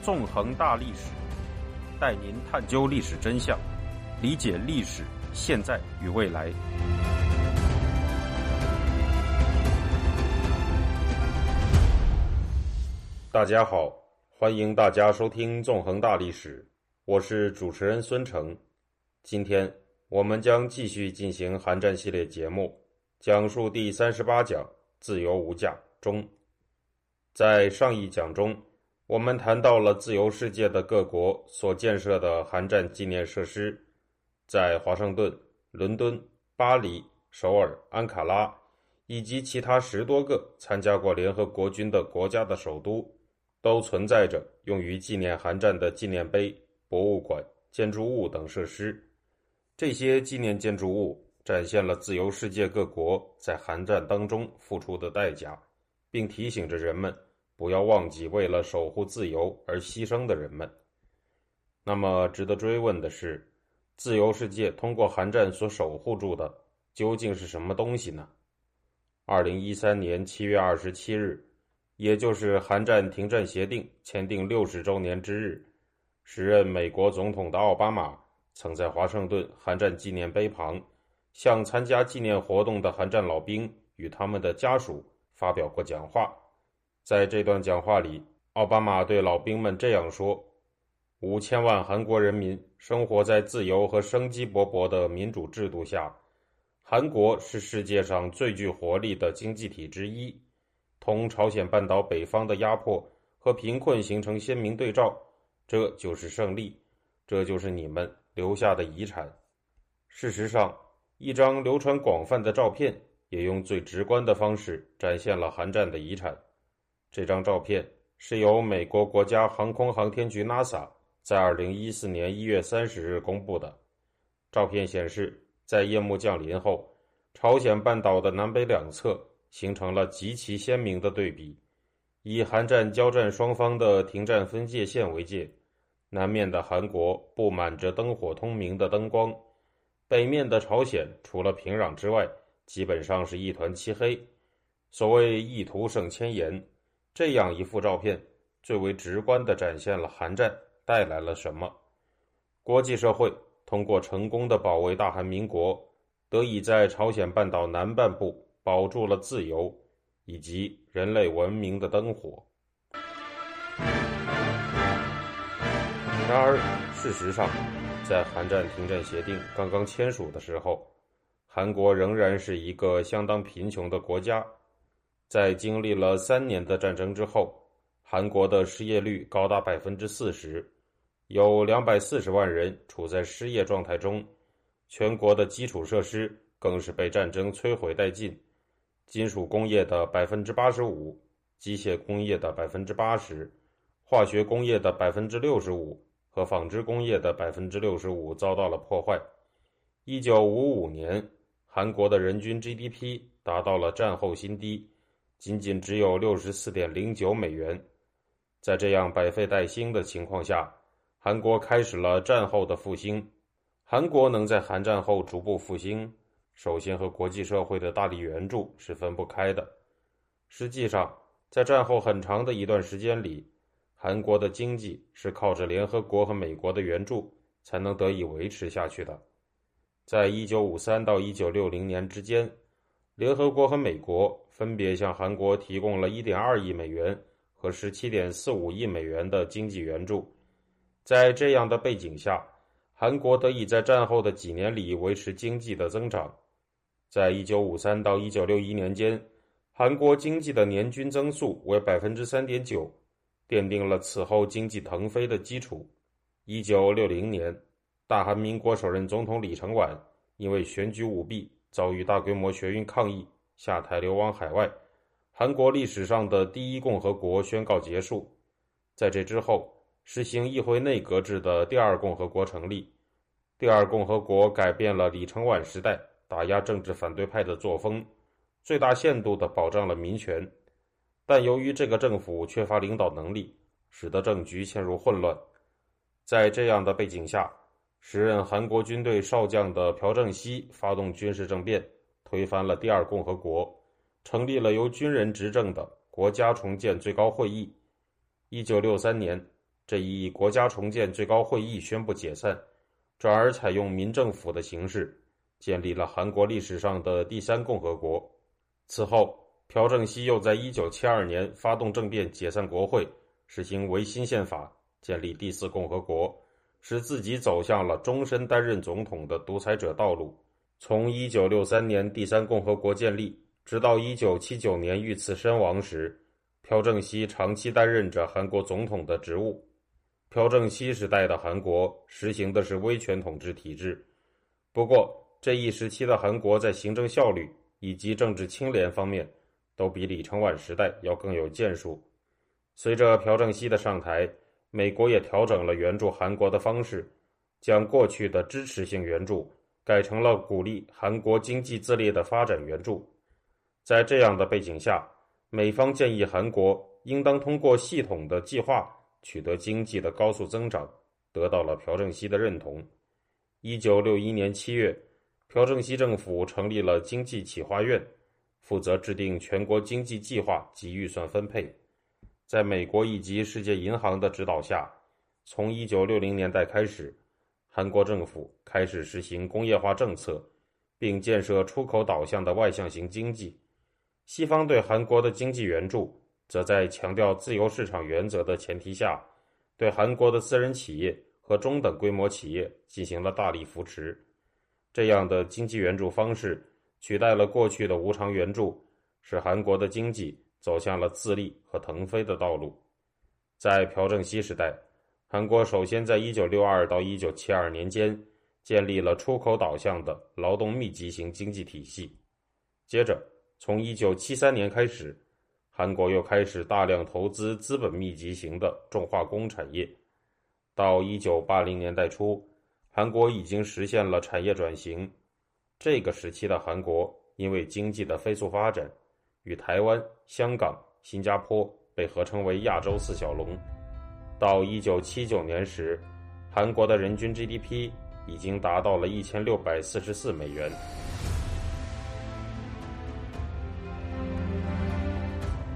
纵横大历史，带您探究历史真相，理解历史现在与未来。大家好，欢迎大家收听《纵横大历史》，我是主持人孙成。今天我们将继续进行寒战系列节目，讲述第三十八讲“自由无价”中。在上一讲中，我们谈到了自由世界的各国所建设的寒战纪念设施，在华盛顿、伦敦、巴黎、首尔、安卡拉以及其他十多个参加过联合国军的国家的首都，都存在着用于纪念寒战的纪念碑、博物馆、建筑物等设施。这些纪念建筑物展现了自由世界各国在寒战当中付出的代价，并提醒着人们不要忘记为了守护自由而牺牲的人们。那么，值得追问的是，自由世界通过寒战所守护住的究竟是什么东西呢？二零一三年七月二十七日，也就是寒战停战协定签订六十周年之日，时任美国总统的奥巴马。曾在华盛顿寒战纪念碑旁，向参加纪念活动的寒战老兵与他们的家属发表过讲话。在这段讲话里，奥巴马对老兵们这样说：“五千万韩国人民生活在自由和生机勃勃的民主制度下，韩国是世界上最具活力的经济体之一。同朝鲜半岛北方的压迫和贫困形成鲜明对照，这就是胜利，这就是你们。”留下的遗产。事实上，一张流传广泛的照片也用最直观的方式展现了韩战的遗产。这张照片是由美国国家航空航天局 NASA 在2014年1月30日公布的。照片显示，在夜幕降临后，朝鲜半岛的南北两侧形成了极其鲜明的对比，以韩战交战双方的停战分界线为界。南面的韩国布满着灯火通明的灯光，北面的朝鲜除了平壤之外，基本上是一团漆黑。所谓“一图胜千言”，这样一幅照片最为直观地展现了韩战带来了什么。国际社会通过成功的保卫大韩民国，得以在朝鲜半岛南半部保住了自由以及人类文明的灯火。然而，事实上，在韩战停战协定刚刚签署的时候，韩国仍然是一个相当贫穷的国家。在经历了三年的战争之后，韩国的失业率高达百分之四十，有两百四十万人处在失业状态中。全国的基础设施更是被战争摧毁殆尽，金属工业的百分之八十五，机械工业的百分之八十，化学工业的百分之六十五。和纺织工业的百分之六十五遭到了破坏。一九五五年，韩国的人均 GDP 达到了战后新低，仅仅只有六十四点零九美元。在这样百废待兴的情况下，韩国开始了战后的复兴。韩国能在韩战后逐步复兴，首先和国际社会的大力援助是分不开的。实际上，在战后很长的一段时间里，韩国的经济是靠着联合国和美国的援助才能得以维持下去的。在一九五三到一九六零年之间，联合国和美国分别向韩国提供了一点二亿美元和十七点四五亿美元的经济援助。在这样的背景下，韩国得以在战后的几年里维持经济的增长。在一九五三到一九六一年间，韩国经济的年均增速为百分之三点九。奠定了此后经济腾飞的基础。一九六零年，大韩民国首任总统李承晚因为选举舞弊遭遇大规模学运抗议，下台流亡海外。韩国历史上的第一共和国宣告结束。在这之后，实行议会内阁制的第二共和国成立。第二共和国改变了李承晚时代打压政治反对派的作风，最大限度地保障了民权。但由于这个政府缺乏领导能力，使得政局陷入混乱。在这样的背景下，时任韩国军队少将的朴正熙发动军事政变，推翻了第二共和国，成立了由军人执政的国家重建最高会议。一九六三年，这一国家重建最高会议宣布解散，转而采用民政府的形式，建立了韩国历史上的第三共和国。此后，朴正熙又在1972年发动政变，解散国会，实行维新宪法，建立第四共和国，使自己走向了终身担任总统的独裁者道路。从1963年第三共和国建立，直到1979年遇刺身亡时，朴正熙长期担任着韩国总统的职务。朴正熙时代的韩国实行的是威权统治体制，不过这一时期的韩国在行政效率以及政治清廉方面。都比李承晚时代要更有建树。随着朴正熙的上台，美国也调整了援助韩国的方式，将过去的支持性援助改成了鼓励韩国经济自立的发展援助。在这样的背景下，美方建议韩国应当通过系统的计划取得经济的高速增长，得到了朴正熙的认同。一九六一年七月，朴正熙政府成立了经济企划院。负责制定全国经济计划及预算分配，在美国以及世界银行的指导下，从1960年代开始，韩国政府开始实行工业化政策，并建设出口导向的外向型经济。西方对韩国的经济援助，则在强调自由市场原则的前提下，对韩国的私人企业和中等规模企业进行了大力扶持。这样的经济援助方式。取代了过去的无偿援助，使韩国的经济走向了自立和腾飞的道路。在朴正熙时代，韩国首先在1962到1972年间建立了出口导向的劳动密集型经济体系。接着，从1973年开始，韩国又开始大量投资资本密集型的重化工产业。到1980年代初，韩国已经实现了产业转型。这个时期的韩国，因为经济的飞速发展，与台湾、香港、新加坡被合称为亚洲四小龙。到一九七九年时，韩国的人均 GDP 已经达到了一千六百四十四美元。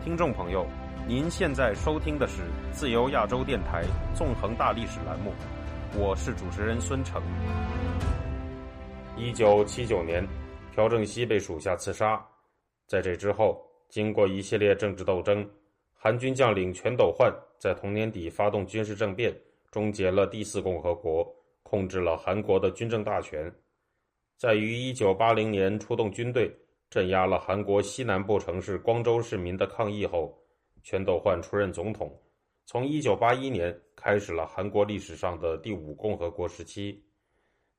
听众朋友，您现在收听的是自由亚洲电台纵横大历史栏目，我是主持人孙成。一九七九年，朴正熙被属下刺杀。在这之后，经过一系列政治斗争，韩军将领全斗焕在同年底发动军事政变，终结了第四共和国，控制了韩国的军政大权。在于一九八零年出动军队镇压了韩国西南部城市光州市民的抗议后，全斗焕出任总统。从一九八一年开始了韩国历史上的第五共和国时期。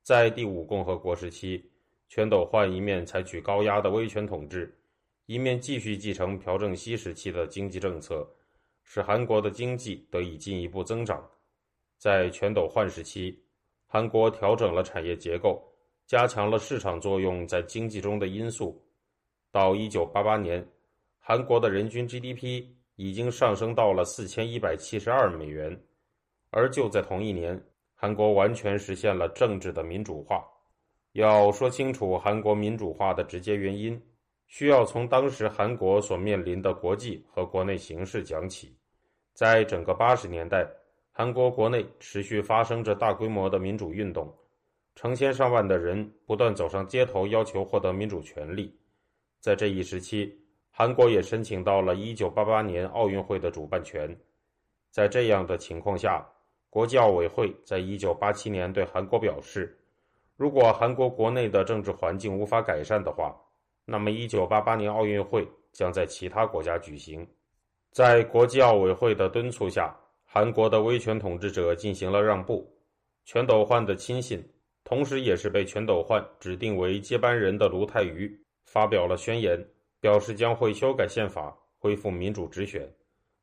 在第五共和国时期，全斗焕一面采取高压的威权统治，一面继续继承朴正熙时期的经济政策，使韩国的经济得以进一步增长。在全斗焕时期，韩国调整了产业结构，加强了市场作用在经济中的因素。到一九八八年，韩国的人均 GDP 已经上升到了四千一百七十二美元，而就在同一年。韩国完全实现了政治的民主化。要说清楚韩国民主化的直接原因，需要从当时韩国所面临的国际和国内形势讲起。在整个八十年代，韩国国内持续发生着大规模的民主运动，成千上万的人不断走上街头，要求获得民主权利。在这一时期，韩国也申请到了1988年奥运会的主办权。在这样的情况下，国际奥委会在一九八七年对韩国表示，如果韩国国内的政治环境无法改善的话，那么一九八八年奥运会将在其他国家举行。在国际奥委会的敦促下，韩国的威权统治者进行了让步。全斗焕的亲信，同时也是被全斗焕指定为接班人的卢泰愚发表了宣言，表示将会修改宪法，恢复民主直选。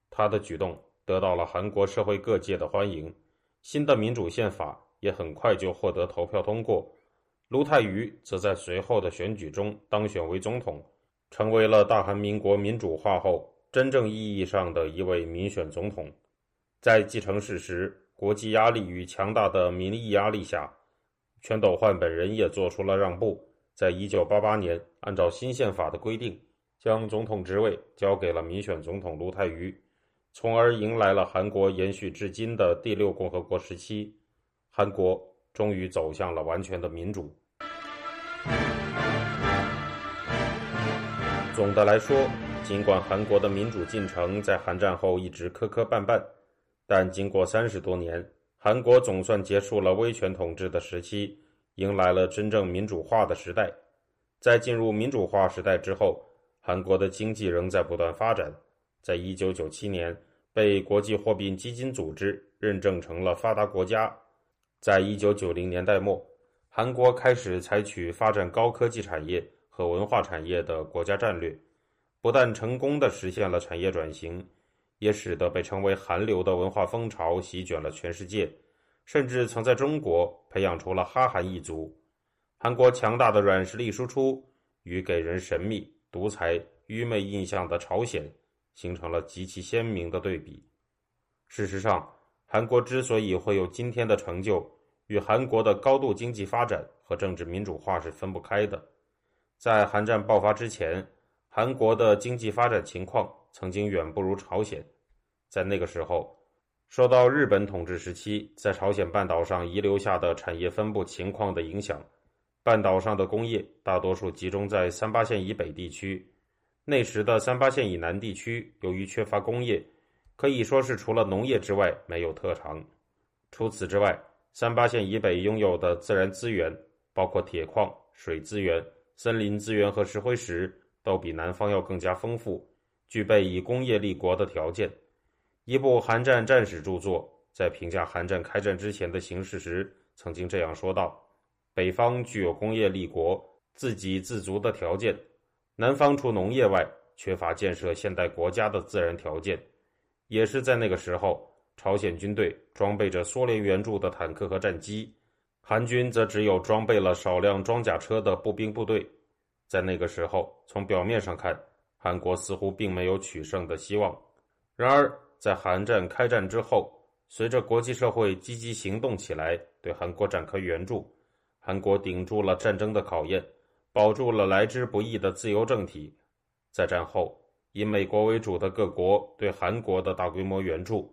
他的举动。得到了韩国社会各界的欢迎，新的民主宪法也很快就获得投票通过。卢泰愚则在随后的选举中当选为总统，成为了大韩民国民主化后真正意义上的一位民选总统。在继承事实、国际压力与强大的民意压力下，全斗焕本人也做出了让步，在一九八八年按照新宪法的规定，将总统职位交给了民选总统卢泰愚。从而迎来了韩国延续至今的第六共和国时期，韩国终于走向了完全的民主。总的来说，尽管韩国的民主进程在韩战后一直磕磕绊绊，但经过三十多年，韩国总算结束了威权统治的时期，迎来了真正民主化的时代。在进入民主化时代之后，韩国的经济仍在不断发展。在一九九七年，被国际货币基金组织认证成了发达国家。在一九九零年代末，韩国开始采取发展高科技产业和文化产业的国家战略，不但成功的实现了产业转型，也使得被称为“韩流”的文化风潮席卷了全世界，甚至曾在中国培养出了哈韩一族。韩国强大的软实力输出与给人神秘、独裁、愚昧印象的朝鲜。形成了极其鲜明的对比。事实上，韩国之所以会有今天的成就，与韩国的高度经济发展和政治民主化是分不开的。在韩战爆发之前，韩国的经济发展情况曾经远不如朝鲜。在那个时候，受到日本统治时期在朝鲜半岛上遗留下的产业分布情况的影响，半岛上的工业大多数集中在三八线以北地区。那时的三八线以南地区，由于缺乏工业，可以说是除了农业之外没有特长。除此之外，三八线以北拥有的自然资源，包括铁矿、水资源、森林资源和石灰石，都比南方要更加丰富，具备以工业立国的条件。一部韩战战史著作在评价韩战开战之前的形势时，曾经这样说道：“北方具有工业立国、自给自足的条件。”南方除农业外，缺乏建设现代国家的自然条件。也是在那个时候，朝鲜军队装备着苏联援助的坦克和战机，韩军则只有装备了少量装甲车的步兵部队。在那个时候，从表面上看，韩国似乎并没有取胜的希望。然而，在韩战开战之后，随着国际社会积极行动起来，对韩国展开援助，韩国顶住了战争的考验。保住了来之不易的自由政体。在战后，以美国为主的各国对韩国的大规模援助，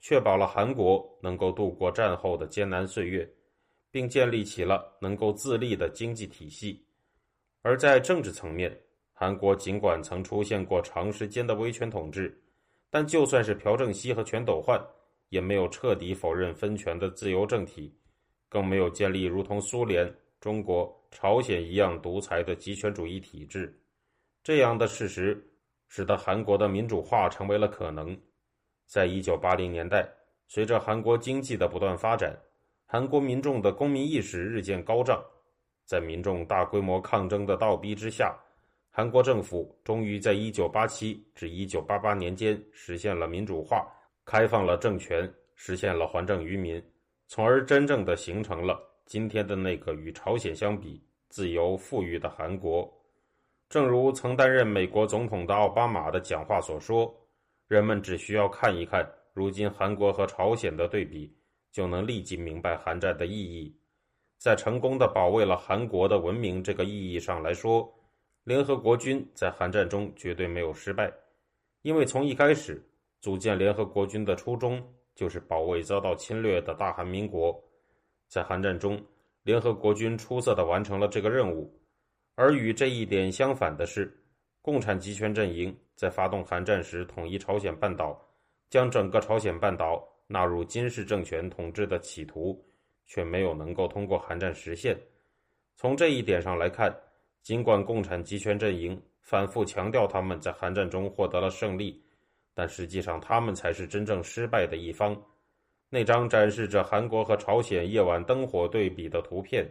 确保了韩国能够度过战后的艰难岁月，并建立起了能够自立的经济体系。而在政治层面，韩国尽管曾出现过长时间的威权统治，但就算是朴正熙和全斗焕，也没有彻底否认分权的自由政体，更没有建立如同苏联。中国、朝鲜一样独裁的集权主义体制，这样的事实使得韩国的民主化成为了可能。在一九八零年代，随着韩国经济的不断发展，韩国民众的公民意识日渐高涨。在民众大规模抗争的倒逼之下，韩国政府终于在一九八七至一九八八年间实现了民主化，开放了政权，实现了还政于民，从而真正的形成了。今天的那个与朝鲜相比自由富裕的韩国，正如曾担任美国总统的奥巴马的讲话所说，人们只需要看一看如今韩国和朝鲜的对比，就能立即明白韩战的意义。在成功的保卫了韩国的文明这个意义上来说，联合国军在韩战中绝对没有失败，因为从一开始组建联合国军的初衷就是保卫遭到侵略的大韩民国。在韩战中，联合国军出色的完成了这个任务，而与这一点相反的是，共产集权阵营在发动韩战时统一朝鲜半岛，将整个朝鲜半岛纳入金氏政权统治的企图，却没有能够通过韩战实现。从这一点上来看，尽管共产集权阵营反复强调他们在韩战中获得了胜利，但实际上他们才是真正失败的一方。那张展示着韩国和朝鲜夜晚灯火对比的图片，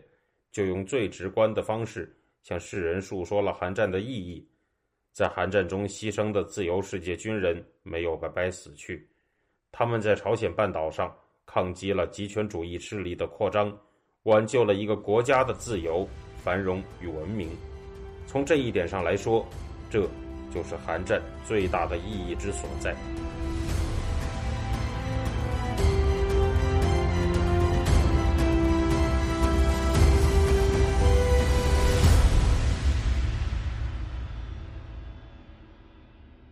就用最直观的方式向世人述说了韩战的意义。在韩战中牺牲的自由世界军人没有白白死去，他们在朝鲜半岛上抗击了极权主义势力的扩张，挽救了一个国家的自由、繁荣与文明。从这一点上来说，这就是韩战最大的意义之所在。